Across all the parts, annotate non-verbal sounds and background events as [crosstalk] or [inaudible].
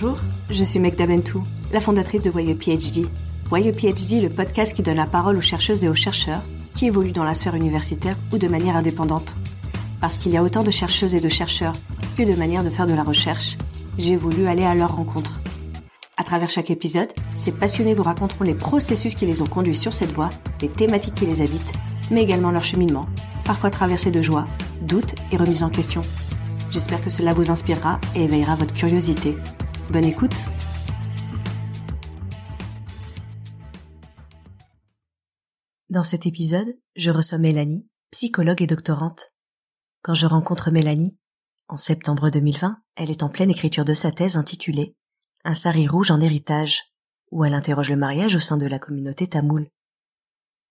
Bonjour, je suis Meg Daventou, la fondatrice de Voyeux PhD. Voyeux PhD, le podcast qui donne la parole aux chercheuses et aux chercheurs qui évoluent dans la sphère universitaire ou de manière indépendante. Parce qu'il y a autant de chercheuses et de chercheurs que de manières de faire de la recherche, j'ai voulu aller à leur rencontre. À travers chaque épisode, ces passionnés vous raconteront les processus qui les ont conduits sur cette voie, les thématiques qui les habitent, mais également leur cheminement, parfois traversé de joie, doutes et remises en question. J'espère que cela vous inspirera et éveillera votre curiosité. Bonne écoute Dans cet épisode, je reçois Mélanie, psychologue et doctorante. Quand je rencontre Mélanie, en septembre 2020, elle est en pleine écriture de sa thèse intitulée Un sari rouge en héritage, où elle interroge le mariage au sein de la communauté tamoule.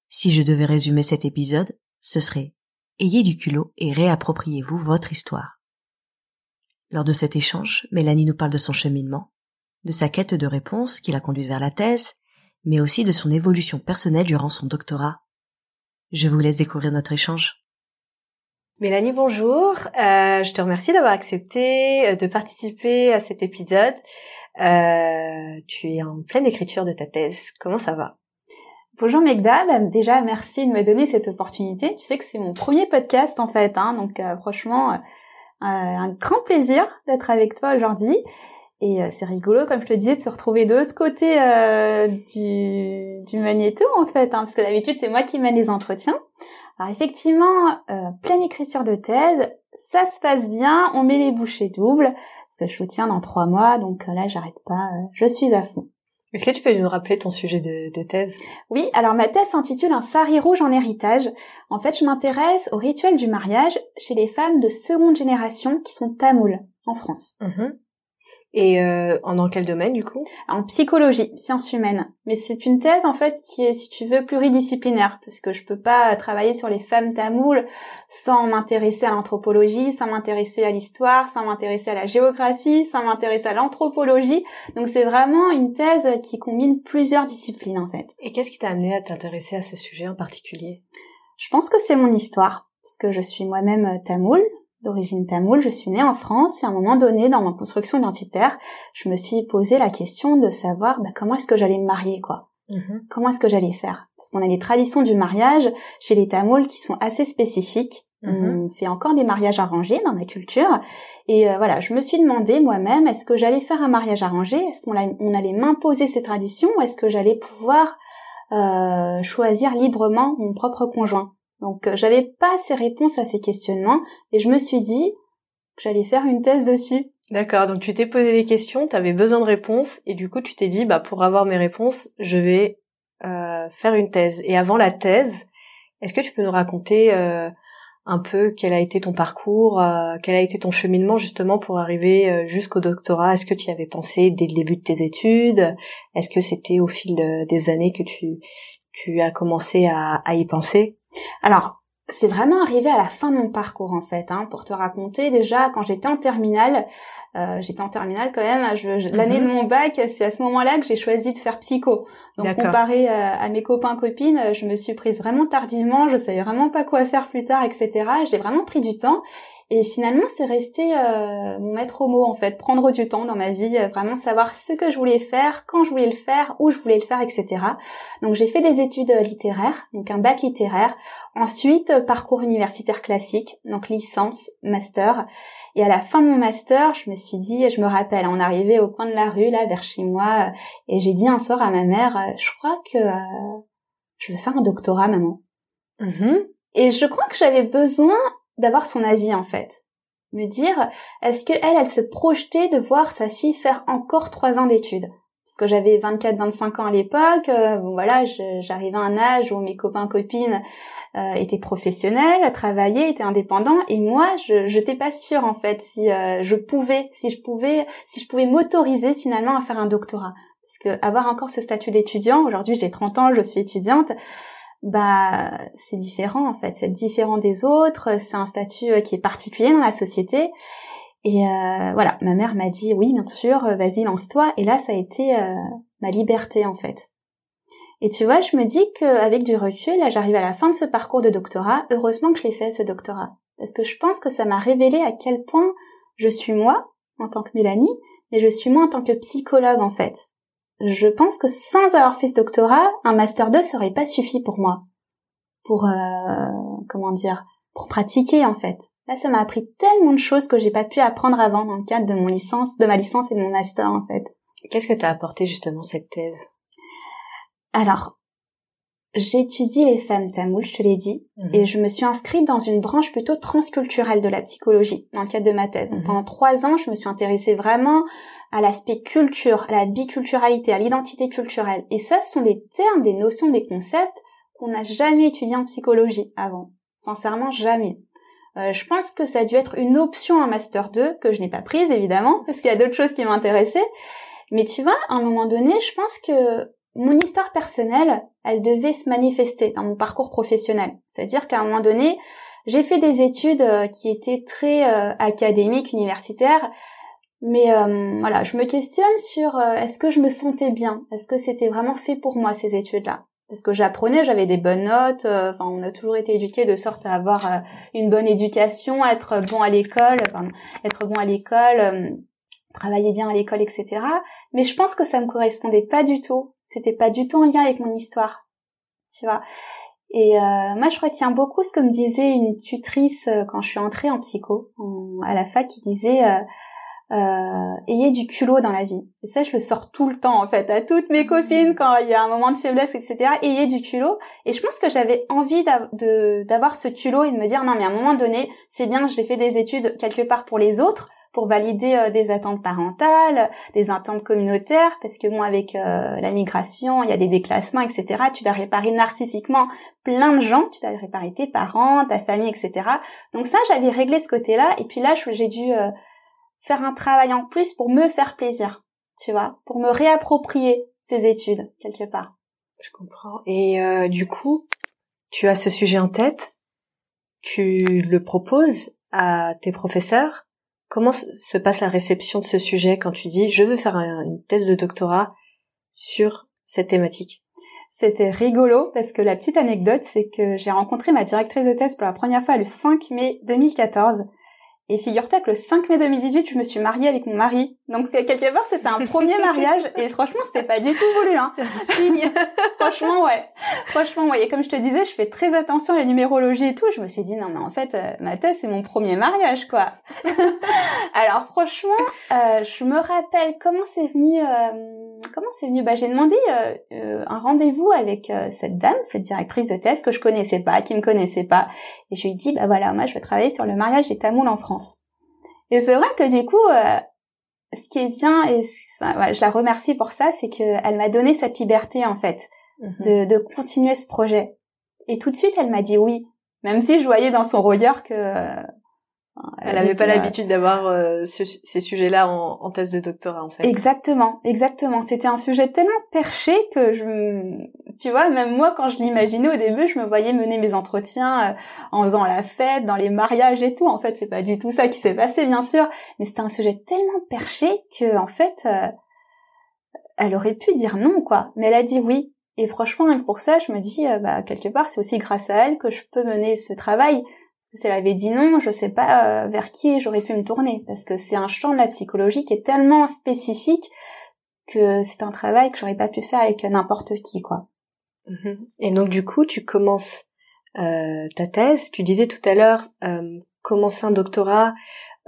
Si je devais résumer cet épisode, ce serait Ayez du culot et réappropriez-vous votre histoire. Lors de cet échange, Mélanie nous parle de son cheminement, de sa quête de réponse qui l'a conduite vers la thèse, mais aussi de son évolution personnelle durant son doctorat. Je vous laisse découvrir notre échange. Mélanie, bonjour. Euh, je te remercie d'avoir accepté euh, de participer à cet épisode. Euh, tu es en pleine écriture de ta thèse. Comment ça va? Bonjour Megda, bah, déjà merci de me donner cette opportunité. Tu sais que c'est mon premier podcast en fait, hein, donc franchement euh, un grand plaisir d'être avec toi aujourd'hui. Et euh, c'est rigolo, comme je te disais, de se retrouver de l'autre côté euh, du, du magnéto, en fait, hein, parce que d'habitude, c'est moi qui mène les entretiens. Alors effectivement, euh, pleine écriture de thèse, ça se passe bien, on met les bouchées doubles, parce que je soutiens dans trois mois, donc là, j'arrête pas, je suis à fond. Est-ce que tu peux nous rappeler ton sujet de, thèse? Oui, alors ma thèse s'intitule Un sari rouge en héritage. En fait, je m'intéresse au rituel du mariage chez les femmes de seconde génération qui sont tamoules en France. Mhm. Et euh, dans quel domaine du coup? En psychologie, sciences humaines. Mais c'est une thèse en fait qui est, si tu veux, pluridisciplinaire, parce que je peux pas travailler sur les femmes tamoules sans m'intéresser à l'anthropologie, sans m'intéresser à l'histoire, sans m'intéresser à la géographie, sans m'intéresser à l'anthropologie. Donc c'est vraiment une thèse qui combine plusieurs disciplines en fait. Et qu'est-ce qui t'a amené à t'intéresser à ce sujet en particulier? Je pense que c'est mon histoire, parce que je suis moi-même tamoule, d'origine tamoule, je suis née en France et à un moment donné dans ma construction identitaire, je me suis posé la question de savoir bah, comment est-ce que j'allais me marier quoi. Mhm. Comment est-ce que j'allais faire? Parce qu'on a des traditions du mariage chez les Tamouls qui sont assez spécifiques. On fait encore des mariages arrangés dans ma culture. Et euh, voilà, je me suis demandé moi-même, est-ce que j'allais faire un mariage arrangé? Est-ce qu'on allait m'imposer ces traditions? Ou est-ce que j'allais pouvoir euh, choisir librement mon propre conjoint? Donc euh, j'avais pas ces réponses à ces questionnements et je me suis dit que j'allais faire une thèse dessus. D'accord, donc tu t'es posé des questions, tu avais besoin de réponses et du coup tu t'es dit bah pour avoir mes réponses, je vais euh, faire une thèse. Et avant la thèse, est-ce que tu peux nous raconter euh, un peu quel a été ton parcours, quel a été ton cheminement justement pour arriver jusqu'au doctorat? Est-ce que tu y avais pensé dès le début de tes études? Est-ce que c'était au fil des années que tu tu as commencé à, à y penser? Alors, c'est vraiment arrivé à la fin de mon parcours en fait. Hein, pour te raconter, déjà quand j'étais en terminale, euh, j'étais en terminale quand même. L'année mhm. de mon bac, c'est à ce moment-là que j'ai choisi de faire psycho. Donc comparé euh, à mes copains copines, je me suis prise vraiment tardivement. Je savais vraiment pas quoi faire plus tard, etc. J'ai vraiment pris du temps. Et finalement, c'est resté euh, mon maître mot en fait, prendre du temps dans ma vie, euh, vraiment savoir ce que je voulais faire, quand je voulais le faire, où je voulais le faire, etc. Donc j'ai fait des études euh, littéraires, donc un bac littéraire. Ensuite, parcours universitaire classique, donc licence, master. Et à la fin de mon master, je me suis dit, je me rappelle, on arrivait au coin de la rue, là, vers chez moi, et j'ai dit un soir à ma mère, je crois que je veux faire un doctorat, maman. Mm-hmm. Et je crois que j'avais besoin d'avoir son avis en fait. Me dire, est-ce que elle, elle se projetait de voir sa fille faire encore trois ans d'études? Parce que j'avais 24-25 ans à l'époque, euh, bon voilà, j'arrivais à un âge où mes copains copines euh, étaient professionnels, travaillaient, étaient indépendants, et moi, je n'étais pas sûre en fait si euh, je pouvais, si je pouvais, si je pouvais m'autoriser finalement à faire un doctorat. Parce que avoir encore ce statut d'étudiant, aujourd'hui j'ai 30 ans, je suis étudiante, bah c'est différent en fait, c'est différent des autres, c'est un statut euh, qui est particulier dans la société. Et euh, voilà, ma mère m'a dit oui bien sûr, euh, vas-y lance-toi. Et là ça a été ma liberté en fait. Et tu vois, je me dis qu'avec du recul, là j'arrive à la fin de ce parcours de doctorat, heureusement que je l'ai fait ce doctorat. Parce que je pense que ça m'a révélé à quel point je suis moi, en tant que Mélanie, mais je suis moi en tant que psychologue en fait. Je pense que sans avoir fait ce doctorat, un master 2 ça aurait pas suffi pour moi. Pour euh, comment dire, pour pratiquer en fait. Là, ça m'a appris tellement de choses que j'ai pas pu apprendre avant dans le cadre de mon licence, de ma licence et de mon master en fait. Qu'est-ce que t'as apporté justement cette thèse? Alors, j'étudie les femmes tamoules, je te l'ai dit, Mhm. et je me suis inscrite dans une branche plutôt transculturelle de la psychologie dans le cadre de ma thèse. Donc, Mhm. pendant trois ans, je me suis intéressée vraiment à l'aspect culture, à la biculturalité, à l'identité culturelle. Et ça, ce sont des termes, des notions, des concepts qu'on n'a jamais étudiés en psychologie avant. Sincèrement, jamais. Euh, je pense que ça a dû être une option en master 2 que je n'ai pas prise évidemment parce qu'il y a d'autres choses qui m'intéressaient. Mais tu vois, à un moment donné, je pense que mon histoire personnelle, elle devait se manifester dans mon parcours professionnel. C'est-à-dire qu'à un moment donné, j'ai fait des études euh, qui étaient très euh, académiques, universitaires, mais euh, voilà, je me questionne sur euh, est-ce que je me sentais bien, est-ce que c'était vraiment fait pour moi ces études-là? Parce que j'apprenais, j'avais des bonnes notes, enfin on a toujours été éduqués de sorte à avoir une bonne éducation, être bon à l'école, être bon à l'école, travailler bien à l'école, etc. Mais je pense que ça me correspondait pas du tout. C'était pas du tout en lien avec mon histoire, tu vois. Et euh, moi, je retiens beaucoup ce que me disait une tutrice euh, quand je suis entrée en psycho à la fac, qui disait euh, euh, ayez du culot dans la vie. Et ça, je le sors tout le temps en fait à toutes mes copines quand il y a un moment de faiblesse, etc. Ayez du culot. Et je pense que j'avais envie d'avoir ce culot et de me dire non, mais à un moment donné, c'est bien, j'ai fait des études quelque part pour les autres pour valider euh, des attentes parentales, des attentes communautaires, parce que moi, avec euh, la migration, il y a des déclassements, etc. Tu dois réparer narcissiquement plein de gens, tu dois réparer tes parents, ta famille, etc. Donc ça, j'avais réglé ce côté-là, et puis là, j'ai dû euh, faire un travail en plus pour me faire plaisir, tu vois, pour me réapproprier ces études, quelque part. Je comprends. Et euh, du coup, tu as ce sujet en tête, tu le proposes à tes professeurs? Comment se se passe la réception de ce sujet quand tu dis je veux faire un- une thèse de doctorat sur cette thématique? C'était rigolo parce que la petite anecdote, c'est que j'ai rencontré ma directrice de thèse pour la première fois le 5 mai 2014. Et figure-toi que le 5 mai 2018, je me suis mariée avec mon mari. Donc quelque part, c'était un premier mariage et franchement, c'était pas du tout voulu. Hein. [laughs] franchement, ouais. Franchement, ouais. Et comme je te disais, je fais très attention à la numérologie et tout. Je me suis dit non, mais en fait, euh, ma thèse c'est mon premier mariage, quoi. [laughs] Alors franchement, euh, je me rappelle comment c'est venu. euh, comment c'est venu? Bah, j'ai demandé euh, euh, un rendez-vous avec euh, cette dame, cette directrice de thèse que je connaissais pas, qui me connaissait pas, et je lui ai dit bah voilà, moi je vais travailler sur le mariage des Tamouls en France. Et c'est vrai que du coup, euh, ce qui est bien et ouais, je la remercie pour ça, c'est que elle m'a donné cette liberté en fait de, de continuer ce projet. Et tout de suite, elle m'a dit oui, même si je voyais dans son regard que euh, Elle n'avait pas l'habitude d'avoir euh, ce- ces sujets-là en, en thèse de doctorat en fait. Exactement, exactement. C'était un sujet tellement perché que je, tu vois, même moi quand je l'imaginais au début, je me voyais mener mes entretiens euh, en faisant la fête, dans les mariages et tout. En fait, c'est pas du tout ça qui s'est passé, bien sûr, mais c'était un sujet tellement perché que, en fait, euh, elle aurait pu dire non, quoi. Mais elle a dit oui. Et franchement, même pour ça, je me dis, euh, bah quelque part, c'est aussi grâce à elle que je peux mener ce travail. Parce que si elle avait dit non, je sais pas euh, vers qui j'aurais pu me tourner. Parce que c'est un champ de la psychologie qui est tellement spécifique que c'est un travail que j'aurais pas pu faire avec n'importe qui, quoi. Mhm. Et donc du coup, tu commences euh, ta thèse. Tu disais tout à l'heure, euh, commencer un doctorat,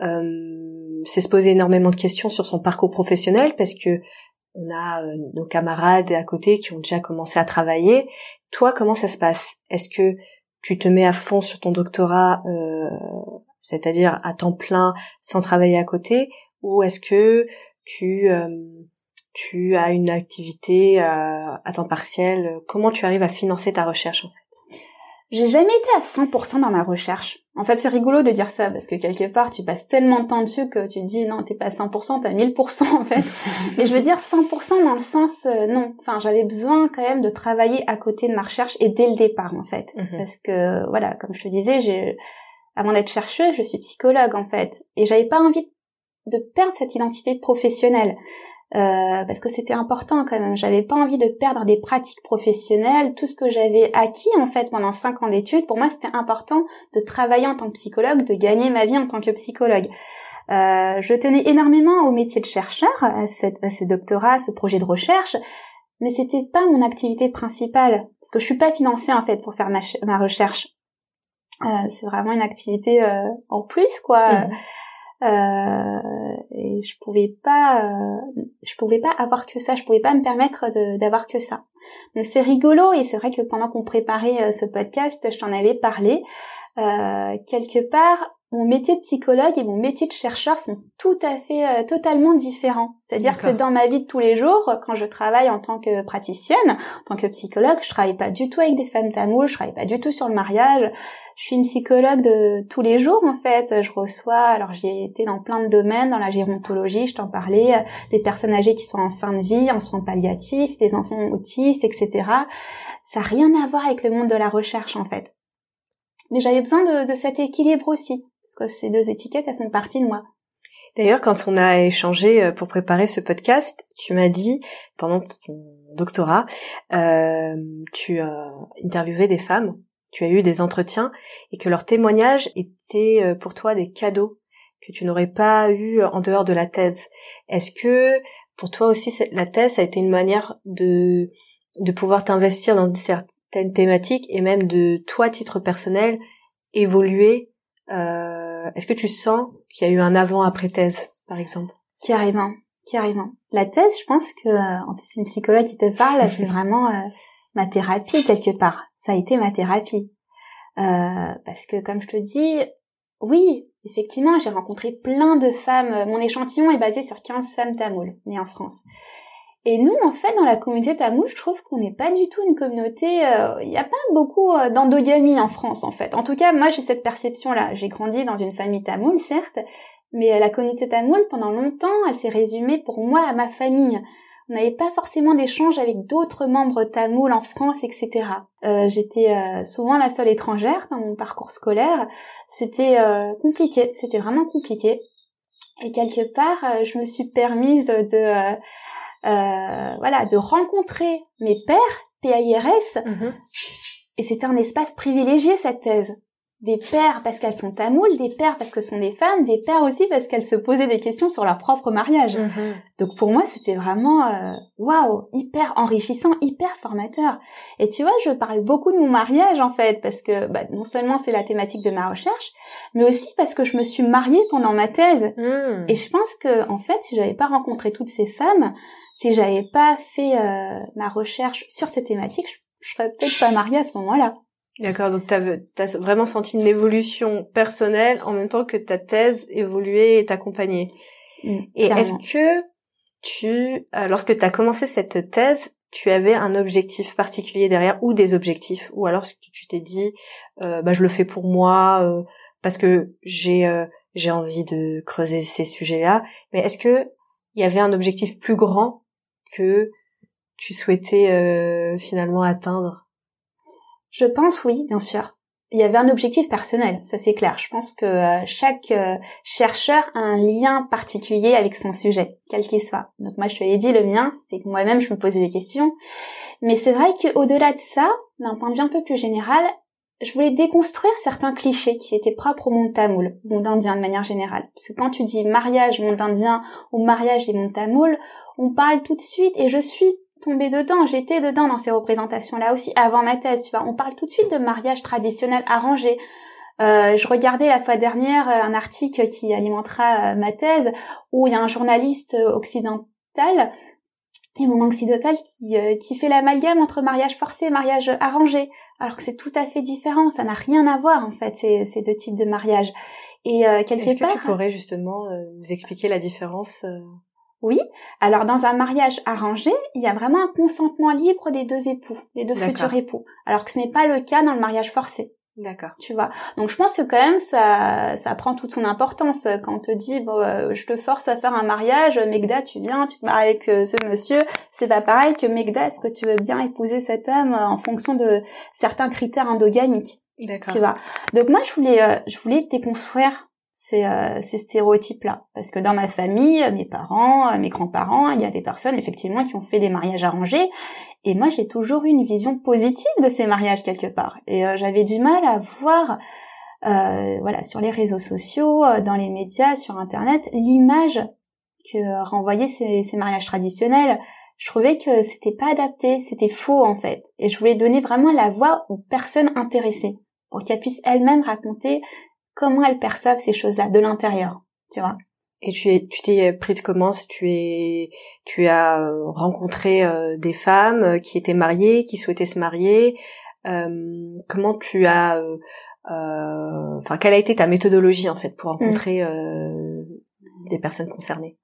euh, c'est se poser énormément de questions sur son parcours professionnel parce que on a nos camarades à côté qui ont déjà commencé à travailler. Toi, comment ça se passe? Est-ce que tu te mets à fond sur ton doctorat, euh, c'est-à-dire à temps plein, sans travailler à côté, ou est-ce que tu euh, tu as une activité euh, à temps partiel? Comment tu arrives à financer ta recherche J'ai jamais été à 100% dans ma recherche. En fait, c'est rigolo de dire ça parce que quelque part, tu passes tellement de temps dessus que tu te dis non, t'es pas à 100%, t'as 1000% en fait. [laughs] Mais je veux dire 100% dans le sens euh, non. Enfin, j'avais besoin quand même de travailler à côté de ma recherche et dès le départ en fait, Mhm. parce que voilà, comme je te disais, j'ai avant d'être chercheuse, je suis psychologue en fait, et j'avais pas envie de perdre cette identité professionnelle. Euh, parce que c'était important quand même. J'avais pas envie de perdre des pratiques professionnelles, tout ce que j'avais acquis en fait pendant cinq ans d'études. Pour moi, c'était important de travailler en tant que psychologue, de gagner ma vie en tant que psychologue. Euh, je tenais énormément au métier de chercheur, à, ce doctorat, à ce projet de recherche, mais c'était pas mon activité principale parce que je suis pas financée en fait pour faire ma, ma recherche. Euh, c'est vraiment une activité euh, en plus quoi. Mmh. Euh, et je pouvais pas, euh, je pouvais pas avoir que ça, je pouvais pas me permettre d'avoir que ça. Donc c'est rigolo et c'est vrai que pendant qu'on préparait euh, ce podcast, je t'en avais parlé. quelque part, mon métier de psychologue et mon métier de chercheur sont tout à fait euh, totalement différents. C'est-à-dire que dans ma vie de tous les jours, quand je travaille en tant que praticienne, en tant que psychologue, je travaille pas du tout avec des femmes tamoules, je travaille pas du tout sur le mariage. Je suis une psychologue de tous les jours en fait. Je reçois, alors j'ai été dans plein de domaines, dans la gérontologie, je t'en parlais, euh, des personnes âgées qui sont en fin de vie, en soins palliatifs, des enfants autistes, etc. Ça n'a rien à voir avec le monde de la recherche en fait. Mais j'avais besoin de, de cet équilibre aussi parce que ces deux étiquettes, elles font partie de moi. D'ailleurs, quand on a échangé euh, pour préparer ce podcast, tu m'as dit, pendant ton doctorat, euh, tu as interviewé des femmes, tu as eu des entretiens, et que leurs témoignages étaient euh, pour toi des cadeaux que tu n'aurais pas eu en dehors de la thèse. Est-ce que pour toi aussi la thèse a été une manière de de pouvoir t'investir dans certaines thématiques et même de toi titre personnel évoluer euh, est-ce que tu sens qu'il y a eu un avant-après thèse, par exemple? Carrément, carrément. La thèse, je pense que, euh, en plus, c'est une psychologue qui te parle, [laughs] c'est vraiment euh, ma thérapie quelque part. Ça a été ma thérapie. parce que, comme je te dis, oui, effectivement, j'ai rencontré plein de femmes. Mon échantillon est basé sur 15 femmes tamoules nées en France. Et nous, en fait, dans la communauté tamoule, je trouve qu'on n'est pas du tout une communauté. Euh, il n'y a pas beaucoup euh, d'endogamie en France, en fait. En tout cas, moi, j'ai cette perception-là. J'ai grandi dans une famille tamoule, certes, mais euh, la communauté tamoule, pendant longtemps, elle s'est résumée pour moi à ma famille. On n'avait pas forcément d'échanges avec d'autres membres tamouls en France, etc. J'étais souvent la seule étrangère dans mon parcours scolaire. C'était compliqué, c'était vraiment compliqué. Et quelque part, je me suis permise de euh, voilà, de rencontrer mes pères, PAIRS, mhm. et c'était un espace privilégié cette thèse des pères parce qu'elles sont tamoules, des pères parce que ce sont des femmes, des pères aussi parce qu'elles se posaient des questions sur leur propre mariage. Mhm. Donc pour moi, c'était vraiment euh, waouh, hyper enrichissant, hyper formateur. Et tu vois, je parle beaucoup de mon mariage en fait parce que bah, non seulement c'est la thématique de ma recherche, mais aussi parce que je me suis mariée pendant ma thèse. Hmm. Et je pense que en fait, si j'avais pas rencontré toutes ces femmes, si j'avais pas fait euh, ma recherche sur ces thématiques, je, je serais peut-être pas mariée à ce moment-là. D'accord, donc tu as, vraiment senti une évolution personnelle en même temps que ta thèse évoluait et t'accompagnait. Mm, et est-ce que tu, euh, lorsque tu as commencé cette thèse, tu avais un objectif particulier derrière ou des objectifs? Ou alors tu t'es dit euh, bah je le fais pour moi euh, parce que j'ai j'ai envie de creuser ces sujets-là. Mais est-ce que il y avait un objectif plus grand que tu souhaitais finalement atteindre? Je pense oui, bien sûr. Il y avait un objectif personnel, ça c'est clair. Je pense que euh, chaque euh, chercheur a un lien particulier avec son sujet, quel qu'il soit. Donc moi je te l'ai dit, le mien, c'était que moi-même je me posais des questions. Mais c'est vrai qu'au-delà de ça, d'un point de vue un peu plus général, je voulais déconstruire certains clichés qui étaient propres au monde tamoul, au monde indien de manière générale. Parce que quand tu dis mariage monde indien ou mariage des mondes tamoul, on parle tout de suite, et je suis tombée dedans, j'étais dedans dans ces représentations-là aussi avant ma thèse, tu vois. On parle tout de suite de mariage traditionnel arrangé. Euh, je regardais la fois dernière euh, un article qui alimentera euh, ma thèse où il y a un journaliste occidental et mon occidental qui, qui fait l'amalgame entre mariage forcé et mariage arrangé, alors que c'est tout à fait différent, ça n'a rien à voir en fait ces, ces deux types de mariage. Et quelque Est-ce que tu pourrais justement nous expliquer la différence oui. Alors dans un mariage arrangé, il y a vraiment un consentement libre des deux époux, des deux futurs époux. Alors que ce n'est pas le cas dans le mariage forcé. D'accord. Tu vois. Donc je pense que quand même ça ça prend toute son importance quand on te dit bon euh, je te force à faire un mariage, Megda tu viens, tu te maries avec euh, ce monsieur, c'est pas pareil que Megda est-ce que tu veux bien épouser cet homme en fonction de certains critères endogamiques. D'accord. Tu vois. Donc moi je voulais euh, je voulais déconstruire ces, euh, ces stéréotypes-là. Parce que dans ma famille, mes parents, mes grands-parents, il y a des personnes effectivement qui ont fait des mariages arrangés. Et moi, j'ai toujours eu une vision positive de ces mariages quelque part. Et j'avais du mal à voir, voilà, sur les réseaux sociaux, dans les médias, sur Internet, l'image que renvoyaient ces, mariages traditionnels je trouvais que c'était pas adapté, c'était faux en fait. Et je voulais donner vraiment la voix aux personnes intéressées pour qu'elles puissent elles-mêmes raconter comment elles perçoivent ces choses-là de l'intérieur, tu vois. Et tu es, tu t'es prise comment Tu es, tu as euh, rencontré euh, des femmes euh, qui étaient mariées, qui souhaitaient se marier. Euh, comment tu as, enfin, quelle a été ta méthodologie en fait pour rencontrer euh,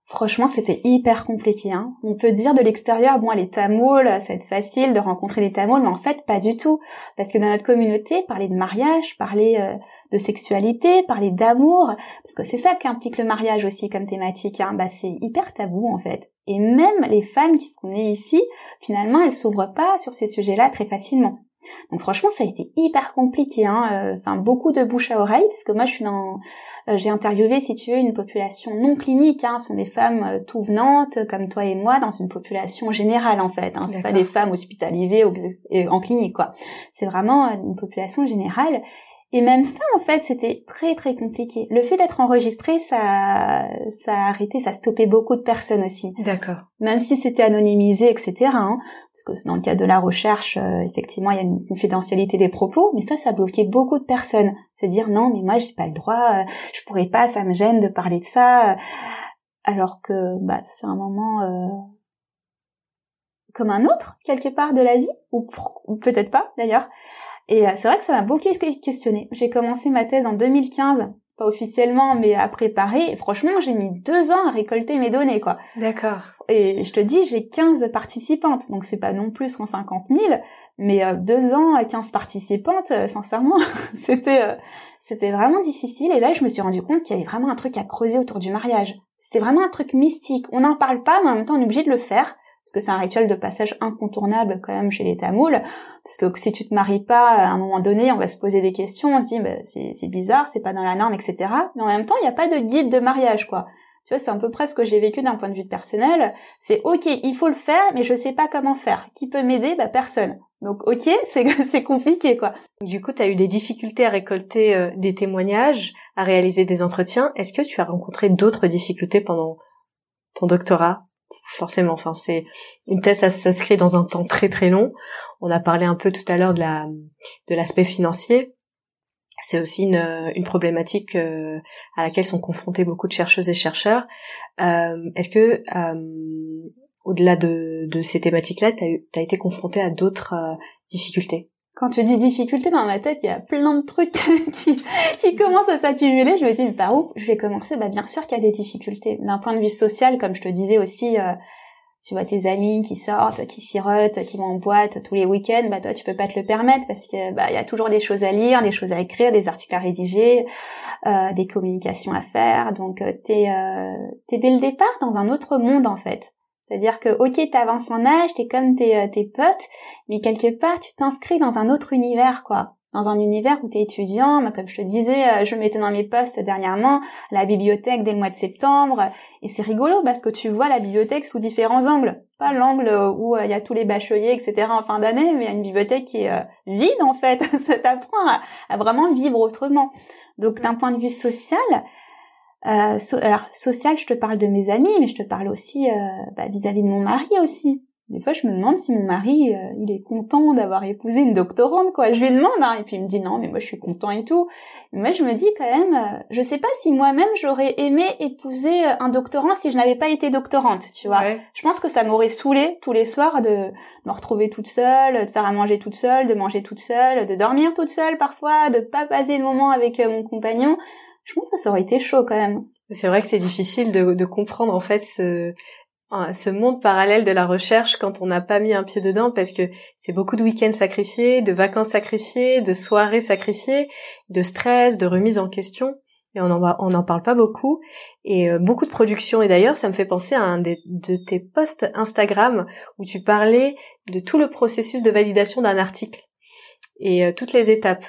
Franchement, c'était hyper compliqué. Hein. On peut dire de l'extérieur, bon, les tamouls, ça va être facile de rencontrer des tamouls, mais en fait, pas du tout. Parce que dans notre communauté, parler de mariage, parler euh, de sexualité, parler d'amour, parce que c'est ça qu'implique le mariage aussi comme thématique, hein, bah, c'est hyper tabou en fait. Et même les femmes qui sont nées ici, finalement, elles s'ouvrent pas sur ces sujets-là très facilement. Donc franchement, ça a été hyper compliqué. Hein. Euh, enfin, beaucoup de bouche à oreille, parce que moi, je suis dans, euh, j'ai interviewé, si tu veux, une population non clinique. Hein. Ce sont des femmes euh, tout venantes, comme toi et moi, dans une population générale en fait. Hein. C'est pas des femmes hospitalisées en clinique, quoi. C'est vraiment une population générale. Et même ça, en fait, c'était très très compliqué. Le fait d'être enregistré, ça, ça a arrêté, ça a stoppé beaucoup de personnes aussi. D'accord. Même si c'était anonymisé, etc. Hein, parce que dans le cadre de la recherche, euh, effectivement, il y a une confidentialité des propos, mais ça, ça bloquait beaucoup de personnes. Se dire non, mais moi, j'ai pas le droit, euh, je pourrais pas, ça me gêne de parler de ça, alors que bah, c'est un moment euh, comme un autre quelque part de la vie, ou peut-être pas d'ailleurs. Et euh, c'est vrai que ça m'a beaucoup questionné. J'ai commencé ma thèse en 2015, pas officiellement, mais à préparer. Et franchement, j'ai mis deux ans à récolter mes données, quoi. D'accord. Et je te dis, j'ai 15 participantes, donc c'est pas non plus 150 000, mais euh, deux ans, 15 participantes, euh, sincèrement, [laughs] c'était c'était vraiment difficile. Et là, je me suis rendu compte qu'il y avait vraiment un truc à creuser autour du mariage. C'était vraiment un truc mystique. On n'en parle pas, mais en même temps, on est obligé de le faire parce que c'est un rituel de passage incontournable quand même chez les Tamouls, parce que si tu te maries pas à un moment donné, on va se poser des questions, on se dit bah, c'est bizarre, c'est pas dans la norme, etc. Mais en même temps, il n'y a pas de guide de mariage, quoi. Tu vois, c'est un peu près ce que j'ai vécu d'un point de vue personnel. C'est ok, il faut le faire, mais je sais pas comment faire. Qui peut m'aider? Bah personne. Donc ok, [laughs] c'est c'est compliqué quoi. Du coup, tu as eu des difficultés à récolter euh, des témoignages, à réaliser des entretiens. Est-ce que tu as rencontré d'autres difficultés pendant ton doctorat? Forcément. Enfin, c'est une thèse, ça s'inscrit dans un temps très très long. On a parlé un peu tout à l'heure de la de l'aspect financier. C'est aussi une, une problématique euh, à laquelle sont confrontés beaucoup de chercheuses et chercheurs. Euh, est-ce que euh, au-delà de, de ces thématiques-là, tu as, as, été confronté à d'autres difficultés? Quand tu dis difficulté dans ma tête, il y a plein de trucs [laughs] qui, qui commencent à s'accumuler. Je me dis, mais par où je vais commencer Bah bien sûr qu'il y a des difficultés. D'un point de vue social, comme je te disais aussi, euh, tu vois tes amis qui sortent, qui sirotent, qui vont en boîte tous les week-ends, bah toi tu peux pas te le permettre parce que bah il y a toujours des choses à lire, des choses à écrire, des articles à rédiger, euh, des communications à faire. Donc euh, t'es euh, t'es dès le départ dans un autre monde en fait. C'est-à-dire que, ok, t'avances en âge, t'es comme tes, euh, tes potes, mais quelque part, tu t'inscris dans un autre univers, quoi. Dans un univers où t'es étudiant, moi, comme je te disais, euh, je mettais dans mes postes dernièrement la bibliothèque dès le mois de septembre, et c'est rigolo parce que tu vois la bibliothèque sous différents angles. Pas l'angle où euh, il y a tous les bacheliers, etc. en fin d'année, mais une bibliothèque qui est vide, en fait. [laughs] Ça t'apprend à vraiment vivre autrement. Donc, d'un point de vue social, euh, alors social, je te parle de mes amis, mais je te parle aussi euh, bah, vis-à-vis de mon mari aussi. Des fois, je me demande si mon mari, euh, il est content d'avoir épousé une doctorante, quoi. Je lui demande, hein, et puis il me dit non, mais moi je suis content et tout. Mais moi, je me dis quand même, euh, je sais pas si moi-même j'aurais aimé épouser un doctorant si je n'avais pas été doctorante, tu vois. Je pense que ça m'aurait saoulé tous les soirs de me retrouver toute seule, de faire à manger toute seule, de manger toute seule, de dormir toute seule parfois, de pas passer le moment avec mon compagnon je pense que ça aurait été chaud quand même. C'est vrai que c'est difficile de, de, comprendre en fait ce, ce monde parallèle de la recherche quand on n'a pas mis un pied dedans parce que c'est beaucoup de week-ends sacrifiés, de vacances sacrifiées, de soirées sacrifiées, de stress, de remise en question et on en on en parle pas beaucoup et euh, beaucoup de production et d'ailleurs ça me fait penser à un des, de tes posts Instagram où tu parlais de tout le processus de validation d'un article et euh, toutes les étapes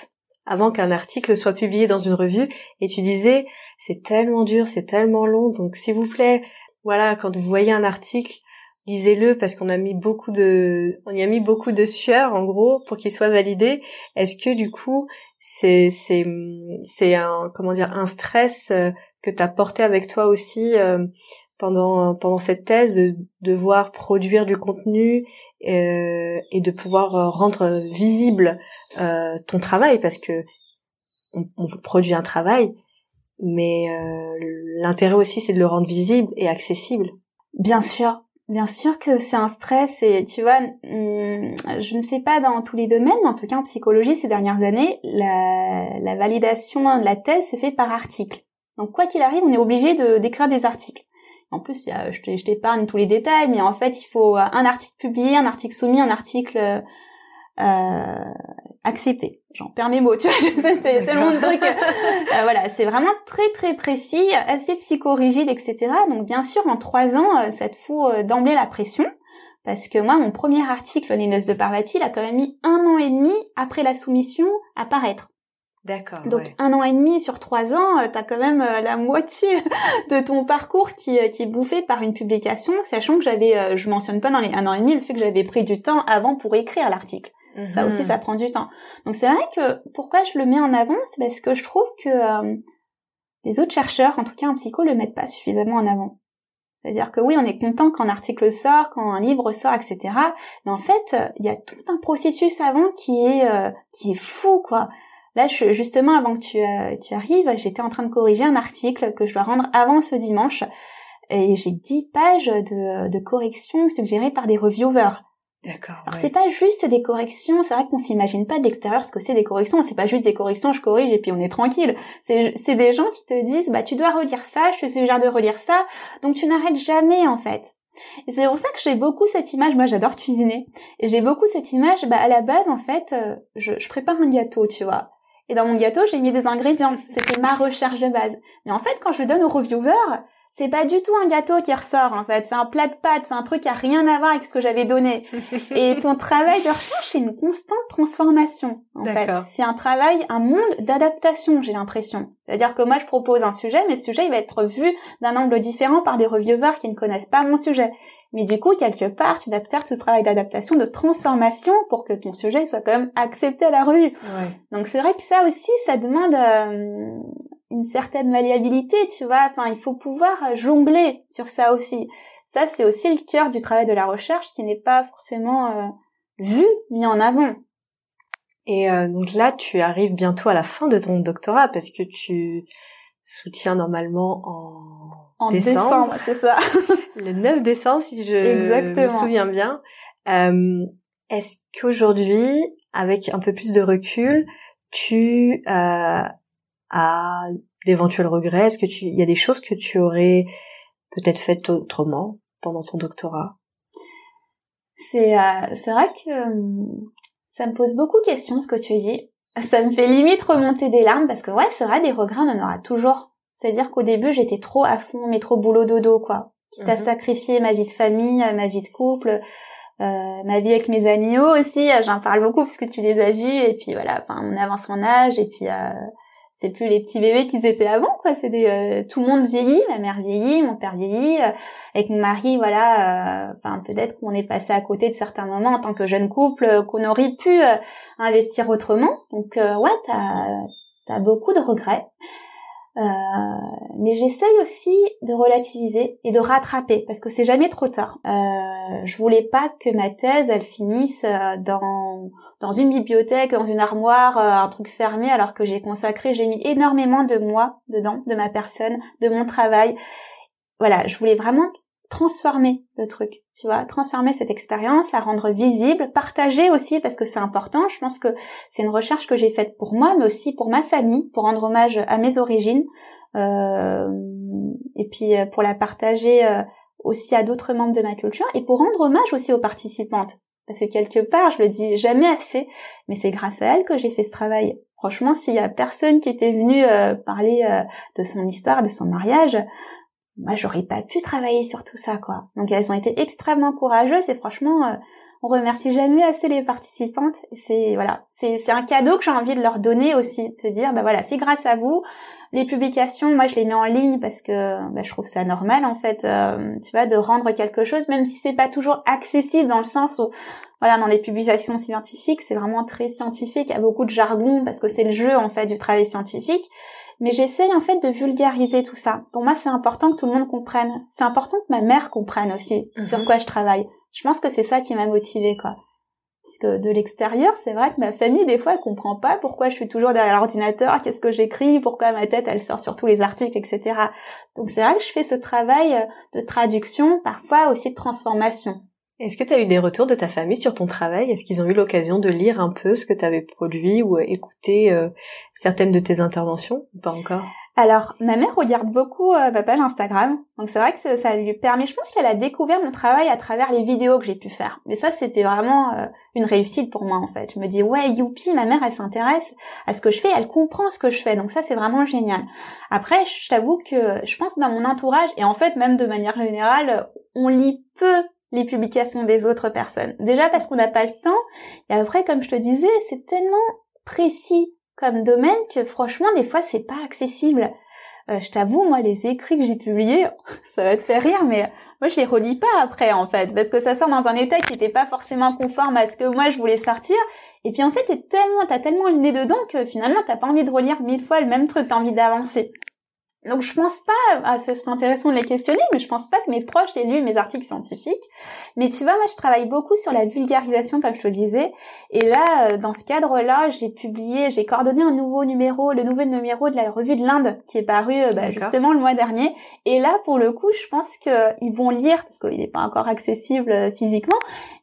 avant qu'un article soit publié dans une revue et tu disais c'est tellement dur, c'est tellement long donc s'il vous plaît, voilà, quand vous voyez un article, lisez-le parce qu'on a mis beaucoup de on y a mis beaucoup de sueur en gros pour qu'il soit validé. Est-ce que du coup, c'est c'est c'est un comment dire un stress euh, que tu as porté avec toi aussi euh, pendant pendant cette thèse de devoir produire du contenu euh, et de pouvoir rendre visible euh, ton travail parce que on, on, produit un travail, mais euh, l'intérêt aussi c'est de le rendre visible et accessible. Bien sûr, bien sûr que c'est un stress et tu vois, hum, je ne sais pas dans tous les domaines, mais en tout cas en psychologie ces dernières années, la, la validation de la thèse se fait par article. Donc quoi qu'il arrive, on est obligé de d'écrire des articles. En plus, je t'épargne tous les détails, mais en fait, il faut un article publié, un article soumis, un article euh, accepté. J'en perds mes mots, tu vois, [laughs] je sais, tellement de trucs. Euh, voilà, c'est vraiment très très précis, assez psychorigide, etc. Donc bien sûr, en trois ans, euh, ça te fout euh, d'emblée la pression. Parce que moi, mon premier article, Les Noces de Parvati, il a quand même mis un an et demi après la soumission à paraître. D'accord. Donc un an et demi sur trois ans, t'as quand même la moitié [laughs] de ton parcours qui, qui est bouffé par une publication, sachant que j'avais, je mentionne pas dans les un an et demi le fait que j'avais pris du temps avant pour écrire l'article. Ça aussi, mhm. ça prend du temps. Donc c'est vrai que pourquoi je le mets en avant, c'est parce que je trouve que euh, les autres chercheurs, en tout cas en psycho, le mettent pas suffisamment en avant. C'est-à-dire que oui, on est content quand un article sort, quand un livre sort, etc. Mais en fait, il y a tout un processus avant qui est euh, qui est fou, quoi. Là, je, justement, avant que tu, euh, tu arrives, j'étais en train de corriger un article que je dois rendre avant ce dimanche. Et j'ai 10 pages de, de corrections suggérées par des reviewers. D'accord. Alors c'est pas juste des corrections, c'est vrai qu'on s'imagine pas de l'extérieur ce que c'est des corrections, c'est pas juste des corrections, je corrige et puis on est tranquille. C'est des gens qui te disent bah tu dois relire ça, je te suggère de relire ça, donc tu n'arrêtes jamais en fait. Et c'est pour ça que j'ai beaucoup cette image, moi j'adore cuisiner, et j'ai beaucoup cette image, bah à la base en fait, euh, je, je prépare un gâteau, tu vois. Et dans mon gâteau, j'ai mis des ingrédients. C'était ma recherche de base. Mais en fait, quand je le donne au reviewer, c'est pas du tout un gâteau qui ressort en fait, c'est un plat de pâtes, c'est un truc qui a rien à voir avec ce que j'avais donné. [laughs] Et ton travail de recherche, c'est une constante transformation en fait. C'est un travail, un monde d'adaptation, j'ai l'impression. C'est-à-dire que moi je propose un sujet, mais ce sujet il va être vu d'un angle différent par des reviewers qui ne connaissent pas mon sujet. Mais du coup, quelque part, tu dois te faire ce travail d'adaptation, de transformation pour que ton sujet soit quand même accepté à la revue. Donc c'est vrai que ça aussi, ça demande euh, une certaine malléabilité, tu vois. Enfin, il faut pouvoir jongler sur ça aussi. Ça, c'est aussi le cœur du travail de la recherche qui n'est pas forcément euh, vu, mis en avant. Et euh, donc là, tu arrives bientôt à la fin de ton doctorat parce que tu soutiens normalement en, en décembre, c'est ça. [laughs] le 9 décembre, si je me souviens bien. Euh, Est-ce qu'aujourd'hui, avec un peu plus de recul, tu euh, à d'éventuels regrets? Est-ce que tu, il y a des choses que tu aurais peut-être faites autrement pendant ton doctorat? C'est euh, c'est vrai que euh, ça me pose beaucoup de questions ce que tu dis. Ça me fait limite remonter des larmes parce que ouais, c'est vrai, des regrets on en aura toujours. C'est-à-dire qu'au début j'étais trop à fond, mais trop boulot dodo quoi. Quitte à mhm. sacrifier ma vie de famille, ma vie de couple, euh, ma vie avec mes animaux aussi. J'en parle beaucoup parce que tu les as vus et puis voilà, enfin on avance en âge et puis euh, c'est plus les petits bébés qu'ils étaient avant quoi. C'est des euh, tout le monde vieillit ma mère vieillit mon père vieillit euh, avec mon mari voilà euh, peut-être qu'on est passé à côté de certains moments en tant que jeune couple qu'on aurait pu investir autrement. Donc ouais t'as as beaucoup de regrets euh, mais j'essaye aussi de relativiser et de rattraper parce que c'est jamais trop tard. Euh, je voulais pas que ma thèse elle finisse euh, dans dans une bibliothèque, dans une armoire, euh, un truc fermé alors que j'ai consacré, j'ai mis énormément de moi dedans, de ma personne, de mon travail. Voilà, je voulais vraiment transformer le truc, tu vois, transformer cette expérience, la rendre visible, partager aussi parce que c'est important. Je pense que c'est une recherche que j'ai faite pour moi, mais aussi pour ma famille, pour rendre hommage à mes origines, euh, et puis euh, pour la partager euh, aussi à d'autres membres de ma culture, et pour rendre hommage aussi aux participantes. Parce que quelque part, je le dis jamais assez, mais c'est grâce à elles que j'ai fait ce travail. Franchement, s'il y a personne qui était venu parler de son histoire, de son mariage, moi j'aurais pas pu travailler sur tout ça quoi. Donc elles ont été extrêmement courageuses et franchement euh, on remercie jamais assez les participantes. C'est voilà, c'est c'est un cadeau que j'ai envie de leur donner aussi, de dire bah voilà, c'est grâce à vous. Les publications, moi je les mets en ligne parce que bah, je trouve ça normal en fait, euh, tu vois, de rendre quelque chose, même si c'est pas toujours accessible dans le sens où voilà, dans les publications scientifiques, c'est vraiment très scientifique, il a beaucoup de jargon parce que c'est le jeu en fait du travail scientifique. Mais j'essaye en fait de vulgariser tout ça. Pour moi, c'est important que tout le monde comprenne. C'est important que ma mère comprenne aussi sur mhm. quoi je travaille. Je pense que c'est ça qui m'a motivée, quoi. Parce que de l'extérieur, c'est vrai que ma famille, des fois, elle comprend pas pourquoi je suis toujours derrière l'ordinateur, qu'est-ce que j'écris, pourquoi ma tête, elle sort sur tous les articles, etc. Donc c'est vrai que je fais ce travail de traduction, parfois aussi de transformation. Est-ce que tu as eu des retours de ta famille sur ton travail? Est-ce qu'ils ont eu l'occasion de lire un peu ce que tu avais produit ou écouter euh, certaines de tes interventions pas encore? Alors, ma mère regarde beaucoup euh, ma page Instagram, donc c'est vrai que ça, lui permet. Je pense qu'elle a découvert mon travail à travers les vidéos que j'ai pu faire. Mais ça, c'était vraiment euh, une réussite pour moi en fait. Je me dis ouais, youpi, ma mère, elle s'intéresse à ce que je fais, elle comprend ce que je fais, donc ça, c'est vraiment génial. Après, je t'avoue que je pense dans mon entourage et en fait même de manière générale, on lit peu les publications des autres personnes. Déjà parce qu'on n'a pas le temps, et après, comme je te disais, c'est tellement précis comme domaine que franchement des fois c'est pas accessible. Euh, je t'avoue, moi les écrits que j'ai publiés, [laughs] ça va te faire rire, mais moi je les relis pas après en fait, parce que ça sort dans un état qui était pas forcément conforme à ce que moi je voulais sortir. Et puis en fait, t'es tellement, t'as tellement le dedans que finalement t'as pas envie de relire mille fois le même truc, t'as envie d'avancer. Donc je pense pas, ah, ce serait intéressant de les questionner, mais je pense pas que mes proches aient lu mes articles scientifiques. Mais tu vois, moi je travaille beaucoup sur la vulgarisation, comme je te le disais. Et là, euh, dans ce cadre-là, j'ai publié, j'ai coordonné un nouveau numéro, le nouveau numéro de la revue de l'Inde, qui est paru euh, bah, justement le mois dernier. Et là, pour le coup, je pense qu'ils vont lire, parce qu'il n'est pas encore accessible euh, physiquement,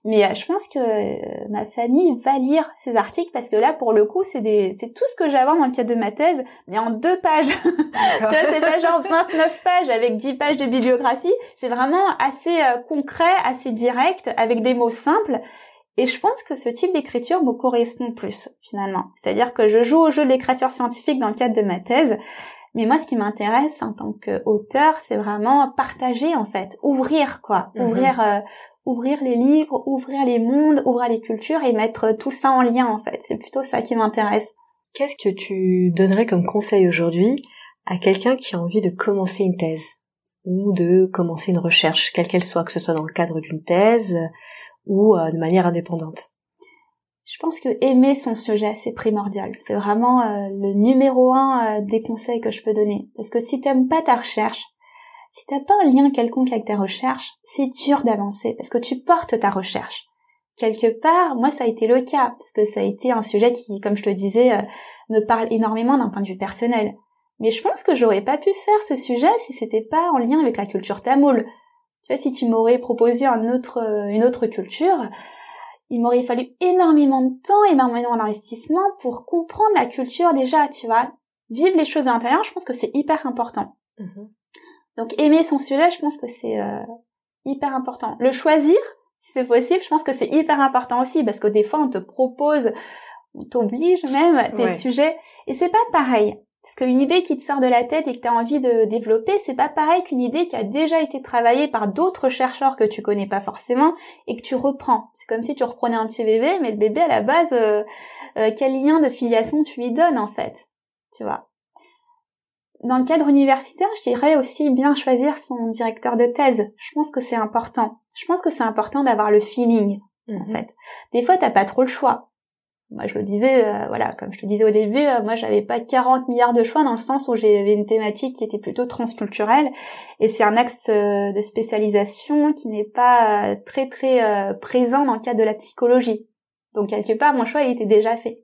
mais je pense que ma famille va lire ces articles, parce que là, pour le coup, c'est des, c'est tout ce que voir dans le cadre de ma thèse, mais en deux pages. [laughs] c'est pas genre 29 pages avec 10 pages de bibliographie. C'est vraiment assez euh, concret, assez direct, avec des mots simples. Et je pense que ce type d'écriture me correspond plus, finalement. C'est-à-dire que je joue au jeu de l'écriture scientifique dans le cadre de ma thèse. Mais moi, ce qui m'intéresse en tant qu'auteur, c'est vraiment partager, en fait. Ouvrir, quoi. Mhm. Ouvrir, euh, ouvrir les livres, ouvrir les mondes, ouvrir les cultures et mettre tout ça en lien, en fait. C'est plutôt ça qui m'intéresse. Qu'est-ce que tu donnerais comme conseil aujourd'hui à quelqu'un qui a envie de commencer une thèse ou de commencer une recherche, quelle qu'elle soit, que ce soit dans le cadre d'une thèse ou euh, de manière indépendante Je pense que aimer son sujet, c'est primordial. C'est vraiment euh, le numéro un euh, des conseils que je peux donner. Parce que si t'aimes pas ta recherche, si t'as pas un lien quelconque avec ta recherche, c'est dur d'avancer parce que tu portes ta recherche. Quelque part, moi ça a été le cas, parce que ça a été un sujet qui, comme je te disais, me parle énormément d'un point de vue personnel. Mais je pense que j'aurais pas pu faire ce sujet si c'était pas en lien avec la culture tamoule. Tu vois, si tu m'aurais proposé un autre, euh, une autre culture, il m'aurait fallu énormément de temps, énormément d'investissement pour comprendre la culture déjà, tu vois. Vivre les choses de l'intérieur, je pense que c'est hyper important. Mhm. Donc aimer son sujet, je pense que c'est euh, hyper important. Le choisir, si c'est possible, je pense que c'est hyper important aussi, parce que des fois on te propose, on t'oblige même des sujets, et c'est pas pareil. Parce qu'une idée qui te sort de la tête et que tu as envie de développer, c'est pas pareil qu'une idée qui a déjà été travaillée par d'autres chercheurs que tu connais pas forcément et que tu reprends. C'est comme si tu reprenais un petit bébé, mais le bébé à la base, euh, euh, quel lien de filiation tu lui donnes en fait, tu vois. Dans le cadre universitaire, je dirais aussi bien choisir son directeur de thèse. Je pense que c'est important. Je pense que c'est important d'avoir le feeling, en mhm. fait. Des fois, t'as pas trop le choix moi je le disais, euh, voilà, comme je te disais au début, euh, moi j'avais pas 40 milliards de choix dans le sens où j'avais une thématique qui était plutôt transculturelle et c'est un axe euh, de spécialisation qui n'est pas très très présent dans le cadre de la psychologie. Donc quelque part mon choix il était déjà fait.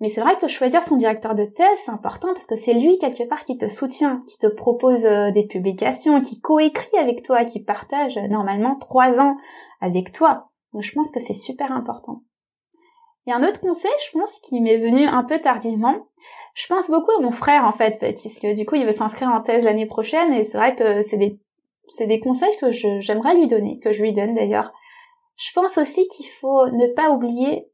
Mais c'est vrai que choisir son directeur de thèse c'est important parce que c'est lui quelque part qui te soutient, qui te propose des publications, qui coécrit avec toi, qui partage normalement trois ans avec toi. Donc je pense que c'est super important. Et un autre conseil, je pense, qui m'est venu un peu tardivement. Je pense beaucoup à mon frère, en fait, parce que du coup, il veut s'inscrire en thèse l'année prochaine, et c'est vrai que c'est des, c'est des conseils que j'aimerais lui donner, que je lui donne d'ailleurs. Je pense aussi qu'il faut ne pas oublier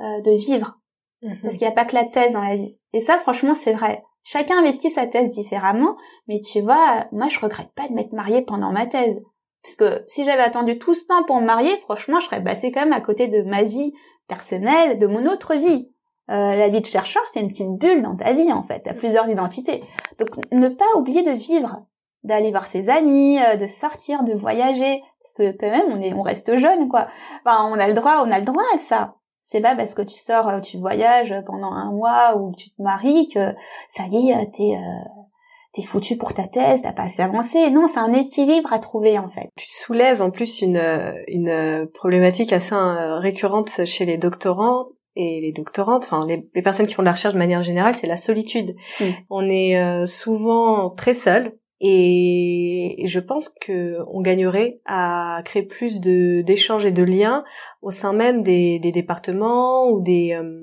euh, de vivre, mhm. parce qu'il n'y a pas que la thèse dans la vie. Et ça, franchement, c'est vrai. Chacun investit sa thèse différemment, mais tu vois, moi, je regrette pas de m'être mariée pendant ma thèse Puisque si j'avais attendu tout ce temps pour me marier, franchement, je serais passée quand même à côté de ma vie personnelle, de mon autre vie. Euh, la vie de chercheur, c'est une petite bulle dans ta vie en fait. T'as plusieurs identités. Donc ne pas oublier de vivre, d'aller voir ses amis, euh, de sortir, de voyager, parce que quand même on est, on reste jeune quoi. Enfin, on a le droit, on a le droit à ça. C'est pas parce que tu sors, euh, tu voyages pendant un mois ou tu te maries que ça y est, t'es t'es foutu pour ta thèse, t'as pas assez avancé. Non, c'est un équilibre à trouver en fait. Tu soulèves en plus une, une problématique assez récurrente chez les doctorants et les doctorantes, enfin les, personnes qui font de la recherche de manière générale, c'est la solitude. Mm. On est euh, souvent très seul et je pense que on gagnerait à créer plus de d'échanges et de liens au sein même des, des départements ou des euh,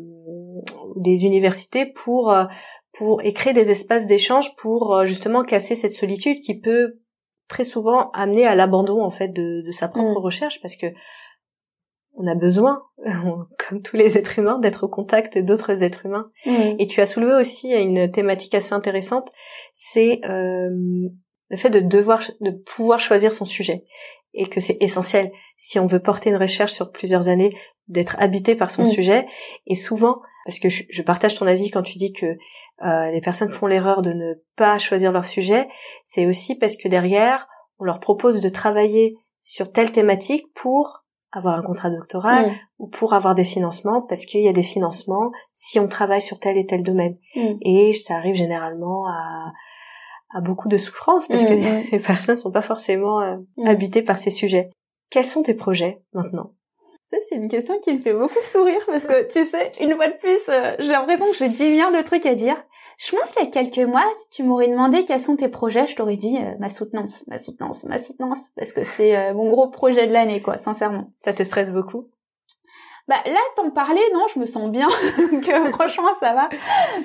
des universités pour euh, pour et créer des espaces d'échange pour justement casser cette solitude qui peut très souvent amener à l'abandon en fait de, de sa propre mm. recherche parce que on a besoin, [laughs] comme tous les êtres humains, d'être au contact d'autres êtres humains. Mm. Et tu as soulevé aussi une thématique assez intéressante, c'est euh, le fait de devoir, de pouvoir choisir son sujet, et que c'est essentiel si on veut porter une recherche sur plusieurs années, d'être habité par son mm. sujet. Et souvent, parce que je, partage ton avis quand tu dis que euh, les personnes font l'erreur de ne pas choisir leur sujet, c'est aussi parce que derrière, on leur propose de travailler sur telle thématique pour avoir un contrat doctoral mm. ou pour avoir des financements parce qu'il y a des financements si on travaille sur tel et tel domaine. Mm. Et ça arrive généralement à, à beaucoup de souffrance parce que mm, [laughs] les personnes ne sont pas forcément euh, habitées par ces sujets. Quels sont tes projets maintenant? Ça, c'est une question qui me fait beaucoup sourire parce que, tu sais, une fois de plus, euh, j'ai l'impression que j'ai 10 milliards de trucs à dire. Je pense qu'il y a quelques mois, si tu m'aurais demandé quels sont tes projets, je t'aurais dit euh, ma soutenance, ma soutenance, ma soutenance, parce que c'est euh, mon gros projet de l'année, quoi, sincèrement. Ça te stresse beaucoup? Bah là, t'en parlais, non, je me sens bien, [laughs] donc euh, franchement ça va.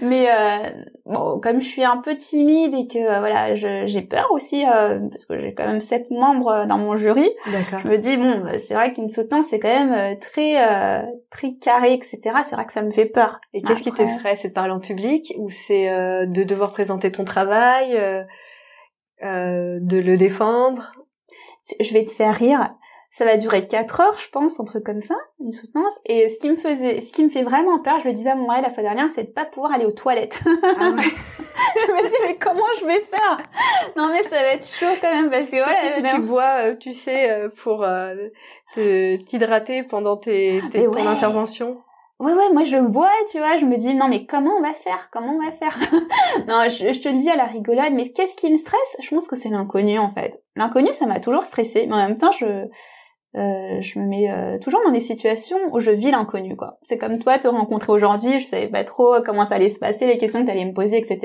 Mais euh, bon, comme je suis un peu timide et que euh, voilà, j'ai peur aussi parce que j'ai quand même sept membres dans mon jury. Je me dis bon, bah, c'est vrai qu'une soutenance c'est quand même très très carré, etc. C'est vrai que ça me fait peur. Et qu'est-ce qui t'effraie C'est de parler en public ou c'est de devoir présenter ton travail, de le défendre? Je vais te faire rire ça va durer quatre heures, je pense, un truc comme ça, une soutenance. Et ce qui me faisait, ce qui me fait vraiment peur, je le disais à mon mari la fois dernière, c'est de pas pouvoir aller aux toilettes. Ah [laughs] je me dis mais comment je vais faire? Non mais ça va être chaud quand même parce que voilà. si tu bois, euh, tu sais, euh, pour euh, te t'hydrater pendant tes, tes ton intervention. Ouais ouais, moi je bois, tu vois, je me dis non mais comment on va faire? Comment on va faire? [laughs] Non, je, je, te le dis à la rigolade, mais qu'est-ce qui me stresse? Je pense que c'est l'inconnu en fait. L'inconnu, ça m'a toujours stressé, mais en même temps, je euh, je me mets euh, toujours dans des situations où je vis l'inconnu quoi. C'est comme toi te rencontrer aujourd'hui, je savais pas trop comment ça allait se passer, les questions que tu allais me poser, etc.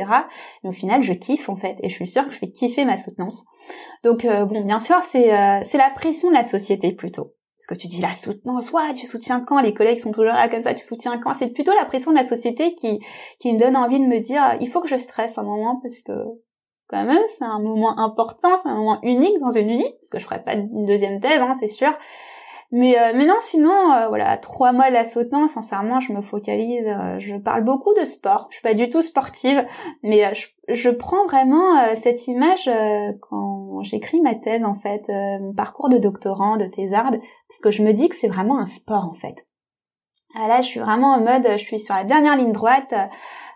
Mais au final, je kiffe en fait, et je suis sûre que je vais kiffer ma soutenance. Donc euh, bon, bien sûr, c'est c'est la pression de la société plutôt. Parce que tu dis la soutenance, ouais, tu soutiens quand? Les collègues sont toujours là comme ça, tu soutiens quand? C'est plutôt la pression de la société qui qui me donne envie de me dire, il faut que je stresse un moment parce que quand même, c'est un moment important, c'est un moment unique dans une vie, parce que je ferai pas une deuxième thèse, hein, c'est sûr. Mais euh, mais non, sinon, euh, voilà, trois mois de la sautant, sincèrement, je me focalise, euh, je parle beaucoup de sport. Je suis pas du tout sportive, mais je, je, prends vraiment cette image quand j'écris ma thèse, en fait, mon parcours de doctorant, de thésarde, parce que je me dis que c'est vraiment un sport, en fait. Ah, là, je suis vraiment en mode, je suis sur la dernière ligne droite.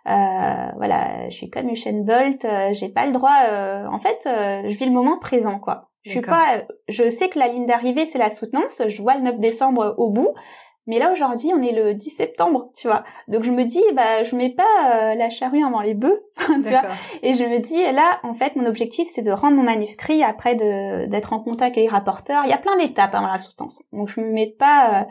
Euh, voilà, je suis comme Usain Bolt, euh, j'ai pas le droit. Euh, en fait, je vis le moment présent, quoi. Je suis pas. Je sais que la ligne d'arrivée c'est la soutenance. Je vois le 9 décembre au bout. Mais là aujourd'hui, on est le 10 septembre, tu vois. Donc je me dis, bah je mets pas la charrue avant les bœufs, [laughs] tu vois. Et je me dis, là, en fait, mon objectif c'est de rendre mon manuscrit après de d'être en contact avec les rapporteurs. Il y a plein d'étapes avant la soutenance. Donc je me mets pas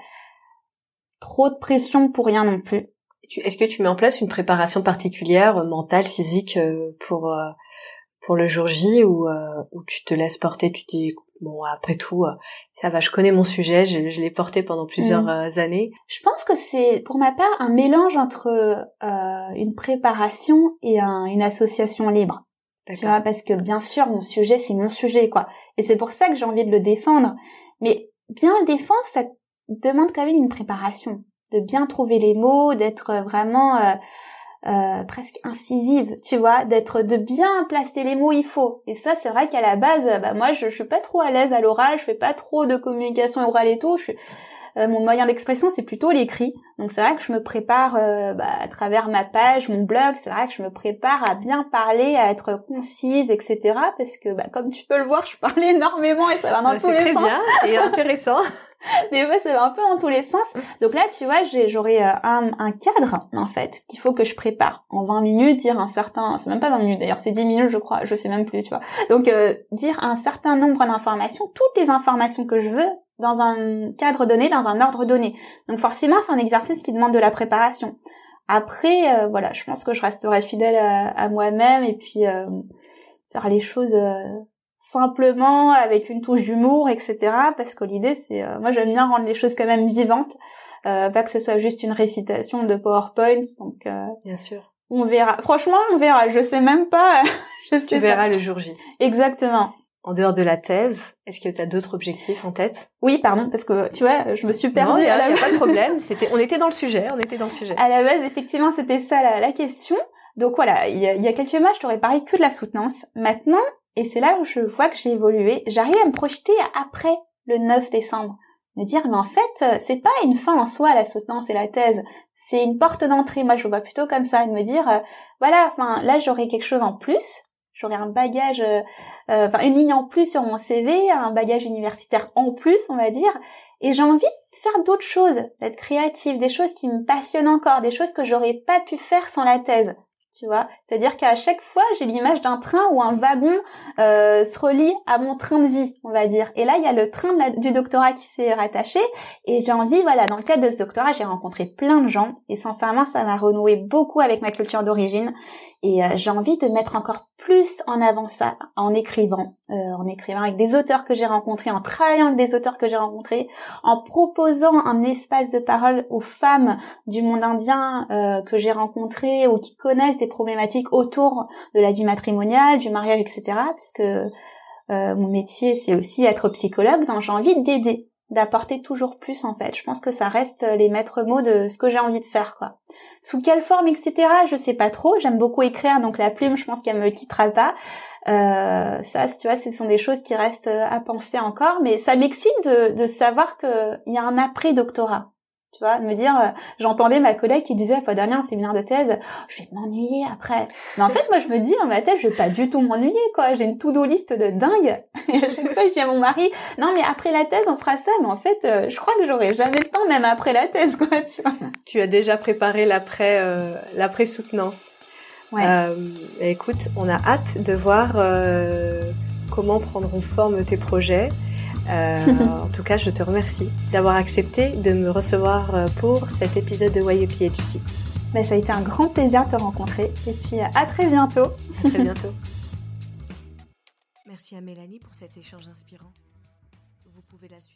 trop de pression pour rien non plus. Est-ce que tu mets en place une préparation particulière, euh, mentale, physique, euh, pour euh, pour le jour J ou tu te laisses porter, tu dis bon après tout ça va, je connais mon sujet, je, l'ai porté pendant plusieurs mm. années. Je pense que c'est pour ma part un mélange entre une préparation et une association libre. Tu vois, parce que bien sûr mon sujet c'est mon sujet quoi, et c'est pour ça que j'ai envie de le défendre. Mais bien le défendre, ça demande quand même une préparation de bien trouver les mots, d'être vraiment euh, euh, presque incisive, tu vois, d'être de bien placer les mots il faut. Et ça, c'est vrai qu'à la base, bah moi, je, je suis pas trop à l'aise à l'oral, je fais pas trop de communication orale et tout. Je suis, euh, mon moyen d'expression, c'est plutôt l'écrit. Donc c'est vrai que je me prépare euh, bah, à travers ma page, mon blog. C'est vrai que je me prépare à bien parler, à être concise, etc. Parce que, bah, comme tu peux le voir, je parle [laughs] énormément et ça va dans tous les sens. C'est bien, intéressant. [laughs] [laughs] Des fois, ça va un peu dans tous les sens. Donc là, tu vois, j'aurai euh, un, un, cadre, en fait, qu'il faut que je prépare. En 20 minutes, dire un certain... C'est même pas 20 minutes, d'ailleurs, c'est 10 minutes, je crois. Je sais même plus, tu vois. Donc, euh, dire un certain nombre d'informations, toutes les informations que je veux, dans un cadre donné, dans un ordre donné. Donc forcément, c'est un exercice qui demande de la préparation. Après, euh, voilà, je pense que je resterai fidèle à, à moi-même et puis faire les choses simplement avec une touche d'humour, etc. Parce que l'idée, c'est, euh, moi, j'aime bien rendre les choses quand même vivantes, euh, pas que ce soit juste une récitation de PowerPoint. Donc, euh, bien sûr, on verra. Franchement, on verra. Je sais même pas. [laughs] je sais tu verras le jour J. Exactement. En dehors de la thèse, est-ce que tu as d'autres objectifs en tête? Oui, pardon, parce que tu vois, je me suis perdue. Il n'y a, pas de problème. [laughs] C'était, on était dans le sujet, on était dans le sujet. À la base, effectivement, c'était ça la, la question. Donc voilà, il y a, il y a quelques mois, je t'aurais parlé que de la soutenance. Maintenant, et c'est là où je vois que j'ai évolué. J'arrive à me projeter après le 9 décembre. Me dire, mais en fait, euh, c'est pas une fin en soi, la soutenance et la thèse. C'est une porte d'entrée. Moi, je vois plutôt comme ça. De me dire, euh, voilà, enfin, là, j'aurai quelque chose en plus. J'aurai un bagage, euh, enfin, une ligne en plus sur mon CV, un bagage universitaire en plus, on va dire. Et j'ai envie de faire d'autres choses, d'être créative, des choses qui me passionnent encore, des choses que j'aurais pas pu faire sans la thèse tu vois. C'est-à-dire qu'à chaque fois, j'ai l'image d'un train ou un wagon euh, se relie à mon train de vie, on va dire. Et là, il y a le train du doctorat qui s'est rattaché. Et j'ai envie, voilà, dans le cadre de ce doctorat, j'ai rencontré plein de gens. Et sincèrement, ça m'a renoué beaucoup avec ma culture d'origine. Et euh, j'ai envie de mettre encore plus en avant ça en écrivant, euh, en écrivant avec des auteurs que j'ai rencontrés, en travaillant avec des auteurs que j'ai rencontrés, en proposant un espace de parole aux femmes du monde indien euh, que j'ai rencontrées ou qui connaissent des problématiques autour de la vie matrimoniale, du mariage, etc. Parce que mon métier, c'est aussi être psychologue, donc j'ai envie d'aider d'apporter toujours plus en fait. Je pense que ça reste les maîtres mots de ce que j'ai envie de faire quoi. Sous quelle forme etc. Je sais pas trop. J'aime beaucoup écrire donc la plume je pense qu'elle me quittera pas. Euh, ça tu vois ce sont des choses qui restent à penser encore mais ça m'excite de, de savoir qu'il y a un après doctorat tu vois, me dire, euh, j'entendais ma collègue qui disait la fois dernière en séminaire de thèse, je vais m'ennuyer après. Mais en fait, moi, je me dis dans ma tête, je vais pas du tout m'ennuyer, quoi. J'ai une to-do liste de dingue. [laughs] Et à chaque fois, je dis à mon mari, non, mais après la thèse, on fera ça. Mais en fait, euh, je crois que j'aurai jamais le temps, même après la thèse, quoi, tu vois. Tu as déjà préparé l'après, euh, l'après soutenance. Ouais. Euh, écoute, on a hâte de voir comment prendront forme tes projets. Euh, en tout cas, je te remercie d'avoir accepté de me recevoir euh, pour cet épisode de YPHC. Ben, ça a été un grand plaisir de te rencontrer et puis à très bientôt. À très bientôt. [laughs] Merci à Mélanie pour cet échange inspirant. Vous pouvez la suivre